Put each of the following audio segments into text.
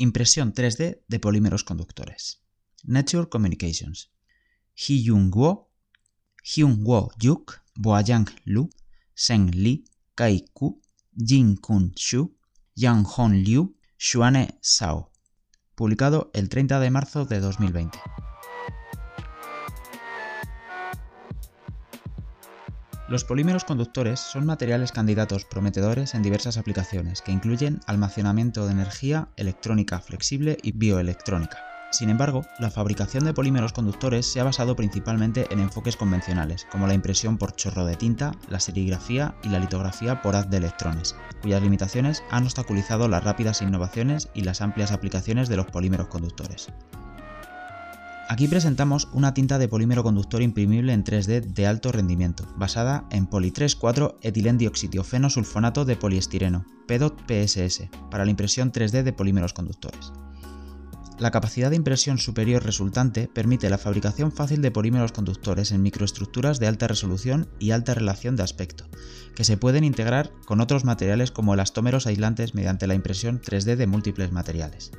Impresión 3D de polímeros conductores. Nature Communications. Hyun Guo, Hyun Guo Yuk, Boayang Lu, Seng Li, Kai Ku, Jin Kun Shu, Yang Hon Liu, Xuane Sao. Publicado el 30 de marzo de 2020. Los polímeros conductores son materiales candidatos prometedores en diversas aplicaciones que incluyen almacenamiento de energía, electrónica flexible y bioelectrónica. Sin embargo, la fabricación de polímeros conductores se ha basado principalmente en enfoques convencionales, como la impresión por chorro de tinta, la serigrafía y la litografía por haz de electrones, cuyas limitaciones han obstaculizado las rápidas innovaciones y las amplias aplicaciones de los polímeros conductores. Aquí presentamos una tinta de polímero conductor imprimible en 3D de alto rendimiento, basada en poli 3,4 etilendioxitiofeno-sulfonato de poliestireno, PEDOT-PSS, para la impresión 3D de polímeros conductores. La capacidad de impresión superior resultante permite la fabricación fácil de polímeros conductores en microestructuras de alta resolución y alta relación de aspecto, que se pueden integrar con otros materiales como elastómeros aislantes mediante la impresión 3D de múltiples materiales.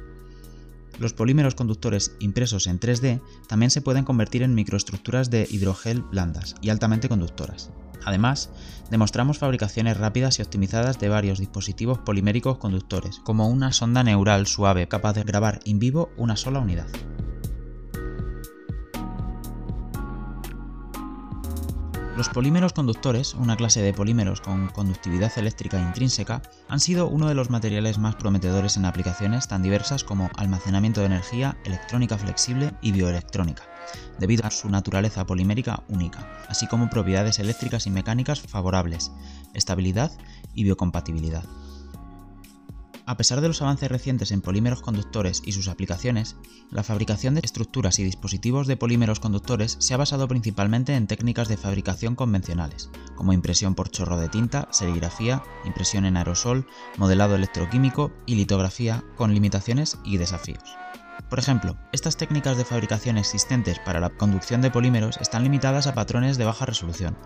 Los polímeros conductores impresos en 3D también se pueden convertir en microestructuras de hidrogel blandas y altamente conductoras. Además, demostramos fabricaciones rápidas y optimizadas de varios dispositivos poliméricos conductores, como una sonda neural suave capaz de grabar in vivo una sola unidad. Los polímeros conductores, una clase de polímeros con conductividad eléctrica intrínseca, han sido uno de los materiales más prometedores en aplicaciones tan diversas como almacenamiento de energía, electrónica flexible y bioelectrónica, debido a su naturaleza polimérica única, así como propiedades eléctricas y mecánicas favorables, estabilidad y biocompatibilidad. A pesar de los avances recientes en polímeros conductores y sus aplicaciones, la fabricación de estructuras y dispositivos de polímeros conductores se ha basado principalmente en técnicas de fabricación convencionales, como impresión por chorro de tinta, serigrafía, impresión en aerosol, modelado electroquímico y litografía, con limitaciones y desafíos. Por ejemplo, estas técnicas de fabricación existentes para la conducción de polímeros están limitadas a patrones de baja resolución,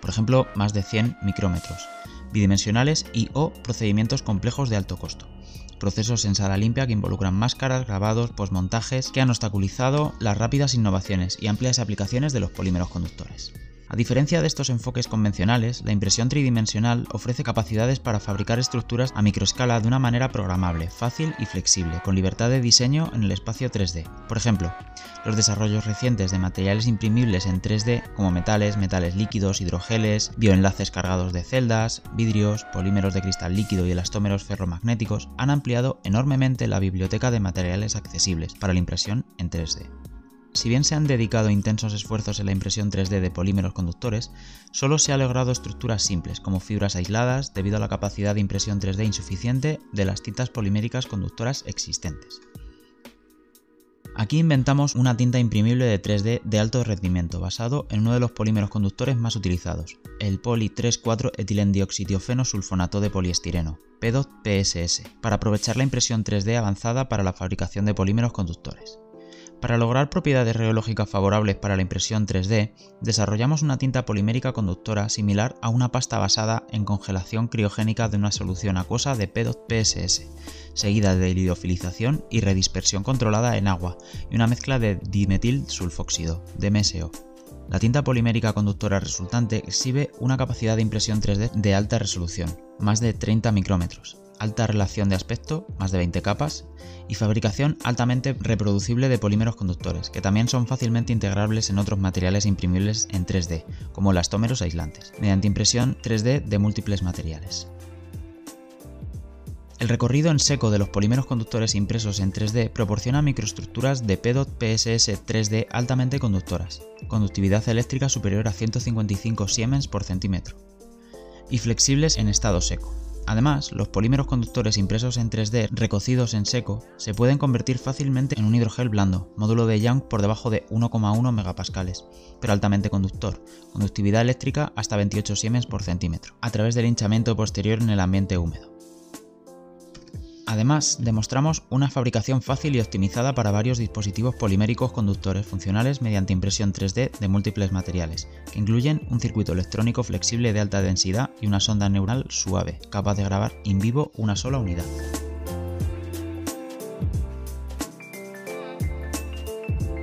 por ejemplo, más de 100 micrómetros, bidimensionales y o procedimientos complejos de alto costo. Procesos en sala limpia que involucran máscaras, grabados, posmontajes que han obstaculizado las rápidas innovaciones y amplias aplicaciones de los polímeros conductores. A diferencia de estos enfoques convencionales, la impresión tridimensional ofrece capacidades para fabricar estructuras a microescala de una manera programable, fácil y flexible, con libertad de diseño en el espacio 3D. Por ejemplo, los desarrollos recientes de materiales imprimibles en 3D como metales, metales líquidos, hidrogeles, bioenlaces cargados de celdas, vidrios, polímeros de cristal líquido y elastómeros ferromagnéticos han ampliado enormemente la biblioteca de materiales accesibles para la impresión en 3D. Si bien se han dedicado intensos esfuerzos en la impresión 3D de polímeros conductores, solo se ha logrado estructuras simples, como fibras aisladas, debido a la capacidad de impresión 3D insuficiente de las tintas poliméricas conductoras existentes. Aquí inventamos una tinta imprimible de 3D de alto rendimiento basado en uno de los polímeros conductores más utilizados, el poli 3,4 etilendioxitiofeno sulfonato de poliestireno, PEDOT-PSS, para aprovechar la impresión 3D avanzada para la fabricación de polímeros conductores. Para lograr propiedades reológicas favorables para la impresión 3D, desarrollamos una tinta polimérica conductora similar a una pasta basada en congelación criogénica de una solución acuosa de PEDOT-PSS, seguida de liofilización y redispersión controlada en agua y una mezcla de dimetil sulfóxido, DMSO. La tinta polimérica conductora resultante exhibe una capacidad de impresión 3D de alta resolución, más de 30 micrómetros, alta relación de aspecto, más de 20 capas, y fabricación altamente reproducible de polímeros conductores, que también son fácilmente integrables en otros materiales imprimibles en 3D, como elastómeros aislantes, mediante impresión 3D de múltiples materiales. El recorrido en seco de los polímeros conductores impresos en 3D proporciona microestructuras de PEDOT PSS 3D altamente conductoras, conductividad eléctrica superior a 155 Siemens por centímetro, y flexibles en estado seco. Además, los polímeros conductores impresos en 3D recocidos en seco se pueden convertir fácilmente en un hidrogel blando, módulo de Young por debajo de 1,1 megapascales, pero altamente conductor, conductividad eléctrica hasta 28 siemens por centímetro, a través del hinchamiento posterior en el ambiente húmedo. Además, demostramos una fabricación fácil y optimizada para varios dispositivos poliméricos conductores funcionales mediante impresión 3D de múltiples materiales, que incluyen un circuito electrónico flexible de alta densidad y una sonda neural suave, capaz de grabar in vivo una sola unidad.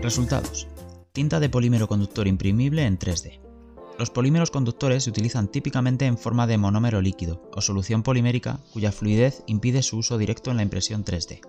Resultados. Tinta de polímero conductor imprimible en 3D. Los polímeros conductores se utilizan típicamente en forma de monómero líquido o solución polimérica cuya fluidez impide su uso directo en la impresión 3D.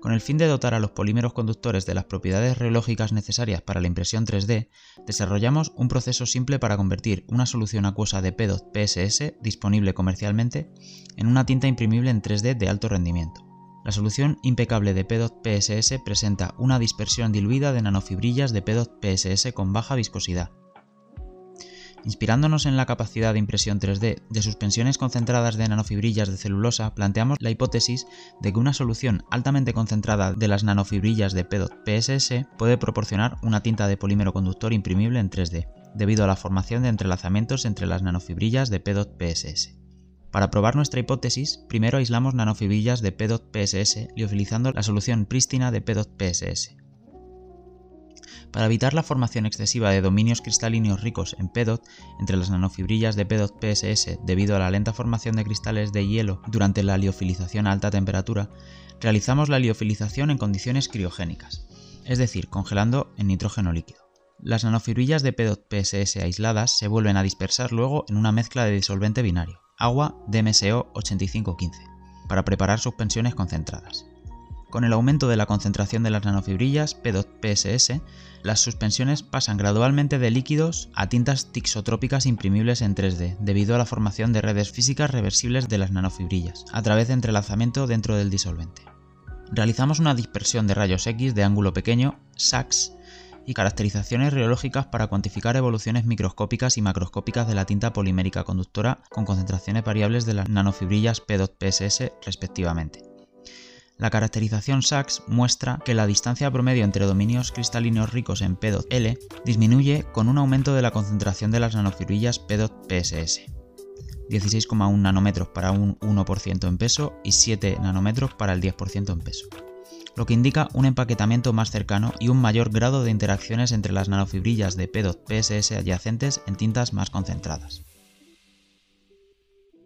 Con el fin de dotar a los polímeros conductores de las propiedades reológicas necesarias para la impresión 3D, desarrollamos un proceso simple para convertir una solución acuosa de PEDOT PSS disponible comercialmente en una tinta imprimible en 3D de alto rendimiento. La solución impecable de PEDOT PSS presenta una dispersión diluida de nanofibrillas de PEDOT PSS con baja viscosidad, Inspirándonos en la capacidad de impresión 3D de suspensiones concentradas de nanofibrillas de celulosa, planteamos la hipótesis de que una solución altamente concentrada de las nanofibrillas de PEDOT PSS puede proporcionar una tinta de polímero conductor imprimible en 3D, debido a la formación de entrelazamientos entre las nanofibrillas de PEDOT PSS. Para probar nuestra hipótesis, primero aislamos nanofibrillas de PEDOT PSS liofilizando la solución prístina de PEDOT PSS. Para evitar la formación excesiva de dominios cristalíneos ricos en PEDOT entre las nanofibrillas de PEDOT PSS debido a la lenta formación de cristales de hielo durante la liofilización a alta temperatura, realizamos la liofilización en condiciones criogénicas, es decir, congelando en nitrógeno líquido. Las nanofibrillas de PEDOT PSS aisladas se vuelven a dispersar luego en una mezcla de disolvente binario, agua DMSO 8515, para preparar suspensiones concentradas. Con el aumento de la concentración de las nanofibrillas P2PSS, las suspensiones pasan gradualmente de líquidos a tintas tixotrópicas imprimibles en 3D, debido a la formación de redes físicas reversibles de las nanofibrillas, a través de entrelazamiento dentro del disolvente. Realizamos una dispersión de rayos X de ángulo pequeño, SAX, y caracterizaciones reológicas para cuantificar evoluciones microscópicas y macroscópicas de la tinta polimérica conductora con concentraciones variables de las nanofibrillas P2PSS respectivamente. La caracterización SAX muestra que la distancia promedio entre dominios cristalinos ricos en P2L disminuye con un aumento de la concentración de las nanofibrillas P2PSS. 16,1 nanómetros para un 1% en peso y 7 nanómetros para el 10% en peso, lo que indica un empaquetamiento más cercano y un mayor grado de interacciones entre las nanofibrillas de P2PSS adyacentes en tintas más concentradas.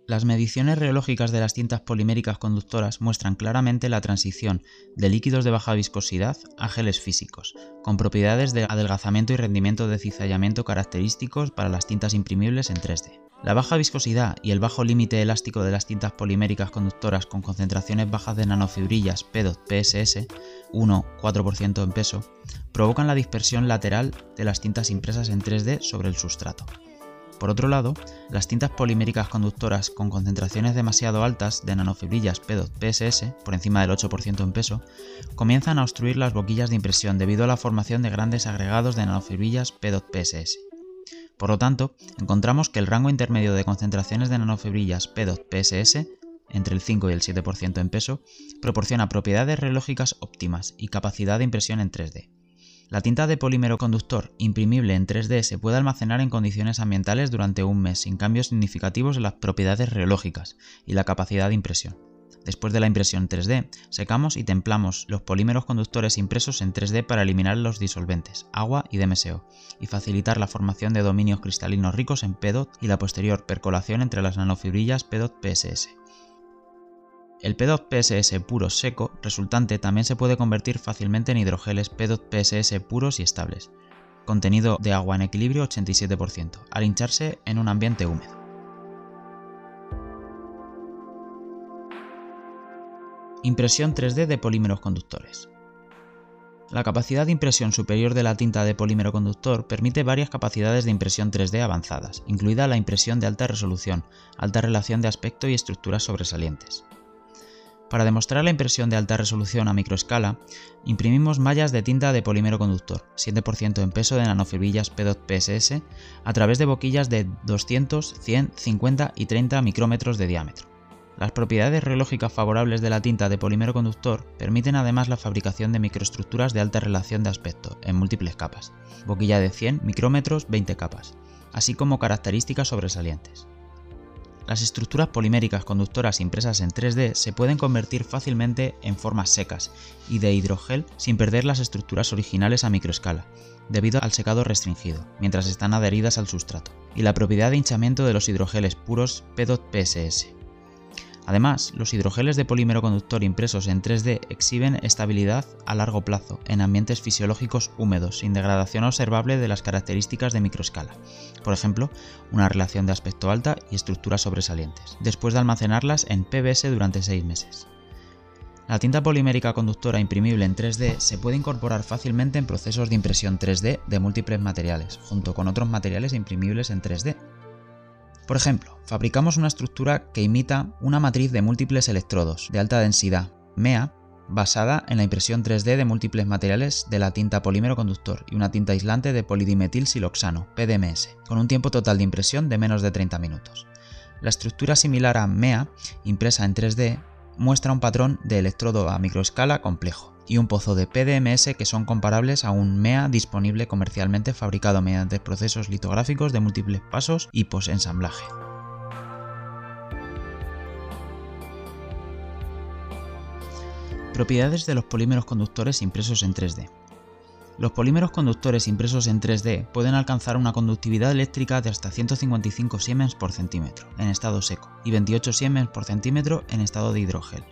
Las mediciones reológicas de las tintas poliméricas conductoras muestran claramente la transición de líquidos de baja viscosidad a geles físicos, con propiedades de adelgazamiento y rendimiento de cizallamiento característicos para las tintas imprimibles en 3D. La baja viscosidad y el bajo límite elástico de las tintas poliméricas conductoras con concentraciones bajas de nanofibrillas PEDOT PSS, 1-4% en peso, provocan la dispersión lateral de las tintas impresas en 3D sobre el sustrato. Por otro lado, las tintas poliméricas conductoras con concentraciones demasiado altas de nanofibrillas PEDOT-PSS, por encima del 8% en peso, comienzan a obstruir las boquillas de impresión debido a la formación de grandes agregados de nanofibrillas PEDOT-PSS. Por lo tanto, encontramos que el rango intermedio de concentraciones de nanofibrillas PEDOT-PSS, entre el 5 y el 7% en peso, proporciona propiedades reológicas óptimas y capacidad de impresión en 3D. La tinta de polímero conductor imprimible en 3D se puede almacenar en condiciones ambientales durante un mes sin cambios significativos en las propiedades reológicas y la capacidad de impresión. Después de la impresión 3D, secamos y templamos los polímeros conductores impresos en 3D para eliminar los disolventes, agua y DMSO, y facilitar la formación de dominios cristalinos ricos en PEDOT y la posterior percolación entre las nanofibrillas PEDOT-PSS. El PEDOT PSS puro seco resultante también se puede convertir fácilmente en hidrogeles PEDOT PSS puros y estables, contenido de agua en equilibrio 87%, al hincharse en un ambiente húmedo. Impresión 3D de polímeros conductores. La capacidad de impresión superior de la tinta de polímero conductor permite varias capacidades de impresión 3D avanzadas, incluida la impresión de alta resolución, alta relación de aspecto y estructuras sobresalientes. Para demostrar la impresión de alta resolución a microescala, imprimimos mallas de tinta de polímero conductor, 7% en peso de nanofibrillas PEDOT PSS, a través de boquillas de 200, 100, 50 y 30 micrómetros de diámetro. Las propiedades reológicas favorables de la tinta de polímero conductor permiten además la fabricación de microestructuras de alta relación de aspecto, en múltiples capas, boquilla de 100 micrómetros, 20 capas, así como características sobresalientes. Las estructuras poliméricas conductoras impresas en 3D se pueden convertir fácilmente en formas secas y de hidrogel sin perder las estructuras originales a microescala, debido al secado restringido, mientras están adheridas al sustrato, y la propiedad de hinchamiento de los hidrogeles puros PEDOT-PSS. Además, los hidrogeles de polímero conductor impresos en 3D exhiben estabilidad a largo plazo en ambientes fisiológicos húmedos, sin degradación observable de las características de microescala, por ejemplo, una relación de aspecto alta y estructuras sobresalientes, después de almacenarlas en PBS durante 6 meses. La tinta polimérica conductora imprimible en 3D se puede incorporar fácilmente en procesos de impresión 3D de múltiples materiales, junto con otros materiales imprimibles en 3D, por ejemplo, fabricamos una estructura que imita una matriz de múltiples electrodos de alta densidad, MEA, basada en la impresión 3D de múltiples materiales de la tinta polímero conductor y una tinta aislante de polidimetil siloxano, PDMS, con un tiempo total de impresión de menos de 30 minutos. La estructura similar a MEA, impresa en 3D, muestra un patrón de electrodo a microescala complejo y un pozo de PDMS que son comparables a un MEA disponible comercialmente fabricado mediante procesos litográficos de múltiples pasos y posensamblaje. Propiedades de los polímeros conductores impresos en 3D. Los polímeros conductores impresos en 3D pueden alcanzar una conductividad eléctrica de hasta 155 siemens por centímetro en estado seco y 28 siemens por centímetro en estado de hidrogel,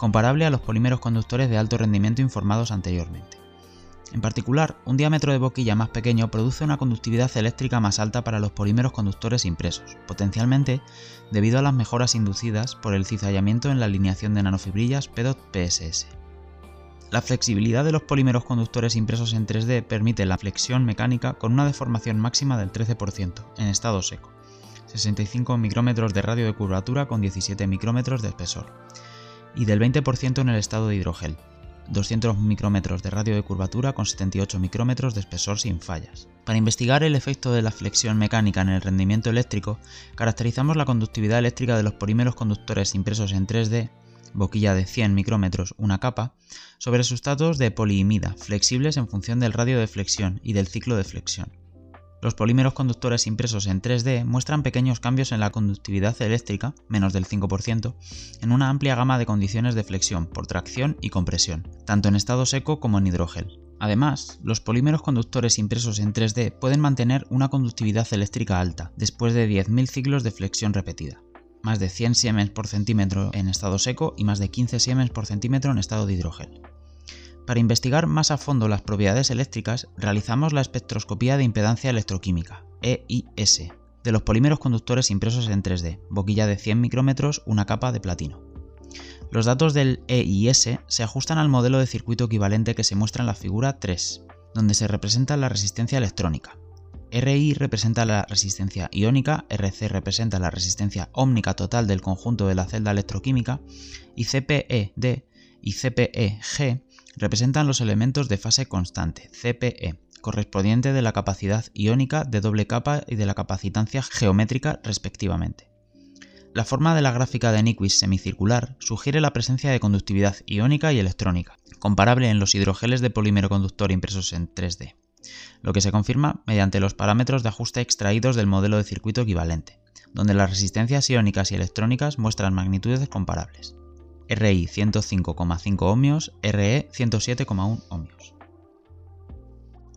comparable a los polímeros conductores de alto rendimiento informados anteriormente. En particular, un diámetro de boquilla más pequeño produce una conductividad eléctrica más alta para los polímeros conductores impresos, potencialmente debido a las mejoras inducidas por el cizallamiento en la alineación de nanofibrillas PEDOT-PSS. La flexibilidad de los polímeros conductores impresos en 3D permite la flexión mecánica con una deformación máxima del 13% en estado seco, 65 micrómetros de radio de curvatura con 17 micrómetros de espesor, y del 20% en el estado de hidrogel, 200 micrómetros de radio de curvatura con 78 micrómetros de espesor sin fallas. Para investigar el efecto de la flexión mecánica en el rendimiento eléctrico, caracterizamos la conductividad eléctrica de los polímeros conductores impresos en 3D, boquilla de 100 micrómetros, una capa, sobre sustratos de poliimida, flexibles en función del radio de flexión y del ciclo de flexión. Los polímeros conductores impresos en 3D muestran pequeños cambios en la conductividad eléctrica, menos del 5%, en una amplia gama de condiciones de flexión por tracción y compresión, tanto en estado seco como en hidrogel. Además, los polímeros conductores impresos en 3D pueden mantener una conductividad eléctrica alta, después de 10.000 ciclos de flexión repetida, más de 100 siemens por centímetro en estado seco y más de 15 siemens por centímetro en estado de hidrogel. Para investigar más a fondo las propiedades eléctricas, realizamos la espectroscopía de impedancia electroquímica, EIS, de los polímeros conductores impresos en 3D, boquilla de 100 micrómetros, una capa de platino. Los datos del EIS se ajustan al modelo de circuito equivalente que se muestra en la figura 3, donde se representa la resistencia electrónica. RI representa la resistencia iónica, RC representa la resistencia ómnica total del conjunto de la celda electroquímica y CPED y CPEG representan los elementos de fase constante, CPE, correspondiente de la capacidad iónica de doble capa y de la capacitancia geométrica respectivamente. La forma de la gráfica de Nyquist semicircular sugiere la presencia de conductividad iónica y electrónica, comparable en los hidrogeles de polímero conductor impresos en 3D, lo que se confirma mediante los parámetros de ajuste extraídos del modelo de circuito equivalente, donde las resistencias iónicas y electrónicas muestran magnitudes comparables. RI 105,5 ohmios, RE 107,1 ohmios.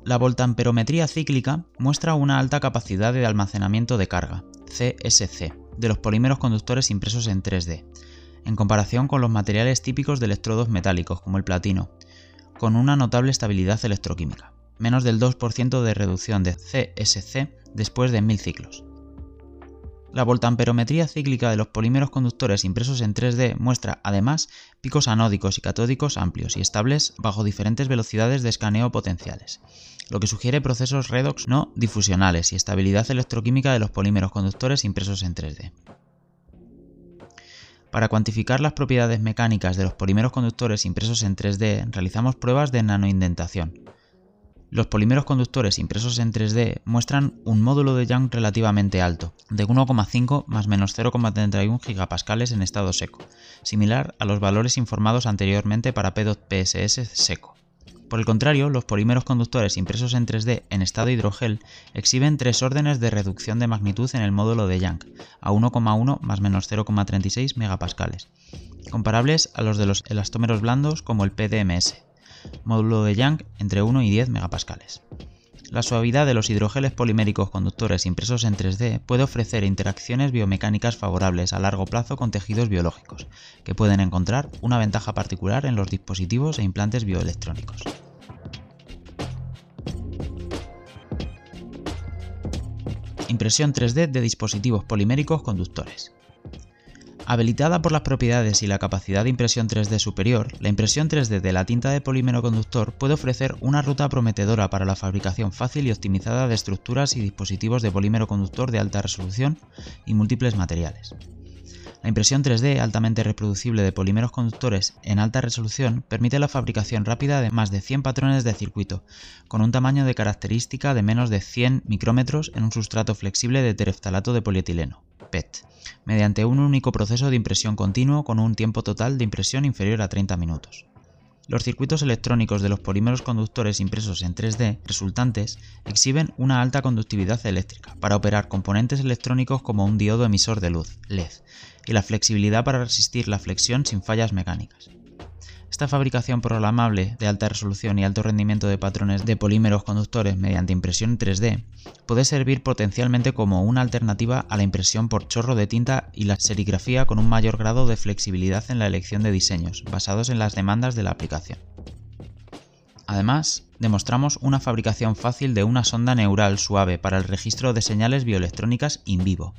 La voltamperometría cíclica muestra una alta capacidad de almacenamiento de carga, CSC, de los polímeros conductores impresos en 3D, en comparación con los materiales típicos de electrodos metálicos como el platino, con una notable estabilidad electroquímica, menos del 2% de reducción de CSC después de 1000 ciclos. La voltamperometría cíclica de los polímeros conductores impresos en 3D muestra, además, picos anódicos y catódicos amplios y estables bajo diferentes velocidades de escaneo potenciales, lo que sugiere procesos redox no difusionales y estabilidad electroquímica de los polímeros conductores impresos en 3D. Para cuantificar las propiedades mecánicas de los polímeros conductores impresos en 3D, realizamos pruebas de nanoindentación, los polímeros conductores impresos en 3D muestran un módulo de Young relativamente alto, de 1,5 más menos 0,31 gigapascales en estado seco, similar a los valores informados anteriormente para PDOT-PSS seco. Por el contrario, los polímeros conductores impresos en 3D en estado hidrogel exhiben tres órdenes de reducción de magnitud en el módulo de Young, a 1,1 más menos 0,36 megapascales, comparables a los de los elastómeros blandos como el PDMS módulo de Young entre 1 y 10 megapascales. La suavidad de los hidrogeles poliméricos conductores impresos en 3D puede ofrecer interacciones biomecánicas favorables a largo plazo con tejidos biológicos, que pueden encontrar una ventaja particular en los dispositivos e implantes bioelectrónicos. Impresión 3D de dispositivos poliméricos conductores. Habilitada por las propiedades y la capacidad de impresión 3D superior, la impresión 3D de la tinta de polímero conductor puede ofrecer una ruta prometedora para la fabricación fácil y optimizada de estructuras y dispositivos de polímero conductor de alta resolución y múltiples materiales. La impresión 3D altamente reproducible de polímeros conductores en alta resolución permite la fabricación rápida de más de 100 patrones de circuito, con un tamaño de característica de menos de 100 micrómetros en un sustrato flexible de tereftalato de polietileno, PET mediante un único proceso de impresión continuo con un tiempo total de impresión inferior a 30 minutos. Los circuitos electrónicos de los polímeros conductores impresos en 3D resultantes exhiben una alta conductividad eléctrica para operar componentes electrónicos como un diodo emisor de luz, LED, y la flexibilidad para resistir la flexión sin fallas mecánicas. Esta fabricación programable de alta resolución y alto rendimiento de patrones de polímeros conductores mediante impresión 3D puede servir potencialmente como una alternativa a la impresión por chorro de tinta y la serigrafía con un mayor grado de flexibilidad en la elección de diseños, basados en las demandas de la aplicación. Además, demostramos una fabricación fácil de una sonda neural suave para el registro de señales bioelectrónicas in vivo,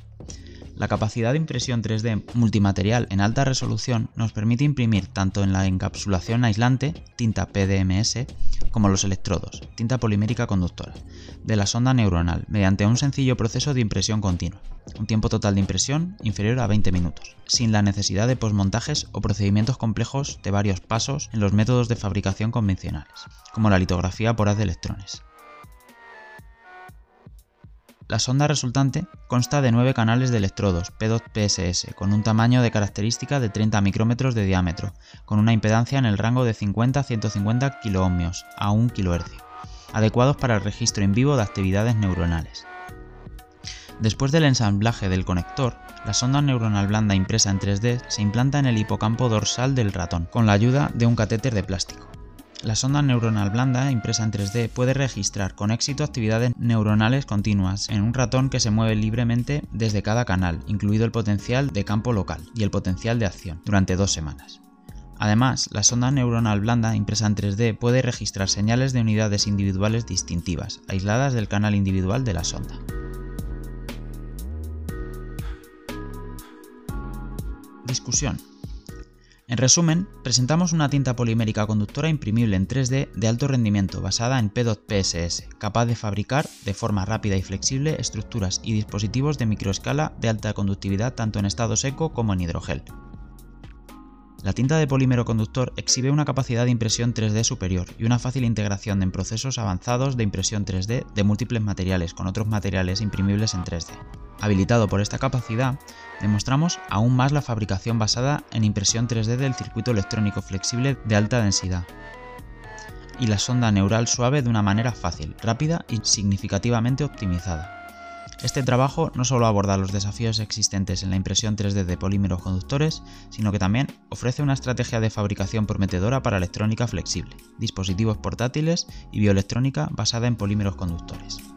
la capacidad de impresión 3D multimaterial en alta resolución nos permite imprimir tanto en la encapsulación aislante, tinta PDMS, como los electrodos, tinta polimérica conductora, de la sonda neuronal mediante un sencillo proceso de impresión continua, un tiempo total de impresión inferior a 20 minutos, sin la necesidad de posmontajes o procedimientos complejos de varios pasos en los métodos de fabricación convencionales, como la litografía por haz de electrones. La sonda resultante consta de 9 canales de electrodos P2PSS con un tamaño de característica de 30 micrómetros de diámetro, con una impedancia en el rango de 50 a 150 kiloohmios a 1 kHz, adecuados para el registro en vivo de actividades neuronales. Después del ensamblaje del conector, la sonda neuronal blanda impresa en 3D se implanta en el hipocampo dorsal del ratón, con la ayuda de un catéter de plástico. La sonda neuronal blanda impresa en 3D puede registrar con éxito actividades neuronales continuas en un ratón que se mueve libremente desde cada canal, incluido el potencial de campo local y el potencial de acción, durante dos semanas. Además, la sonda neuronal blanda impresa en 3D puede registrar señales de unidades individuales distintivas, aisladas del canal individual de la sonda. Discusión. En resumen, presentamos una tinta polimérica conductora imprimible en 3D de alto rendimiento basada en P2PSS, capaz de fabricar de forma rápida y flexible estructuras y dispositivos de microescala de alta conductividad tanto en estado seco como en hidrogel. La tinta de polímero conductor exhibe una capacidad de impresión 3D superior y una fácil integración en procesos avanzados de impresión 3D de múltiples materiales con otros materiales imprimibles en 3D. Habilitado por esta capacidad, demostramos aún más la fabricación basada en impresión 3D del circuito electrónico flexible de alta densidad y la sonda neural suave de una manera fácil, rápida y significativamente optimizada. Este trabajo no solo aborda los desafíos existentes en la impresión 3D de polímeros conductores, sino que también ofrece una estrategia de fabricación prometedora para electrónica flexible, dispositivos portátiles y bioelectrónica basada en polímeros conductores.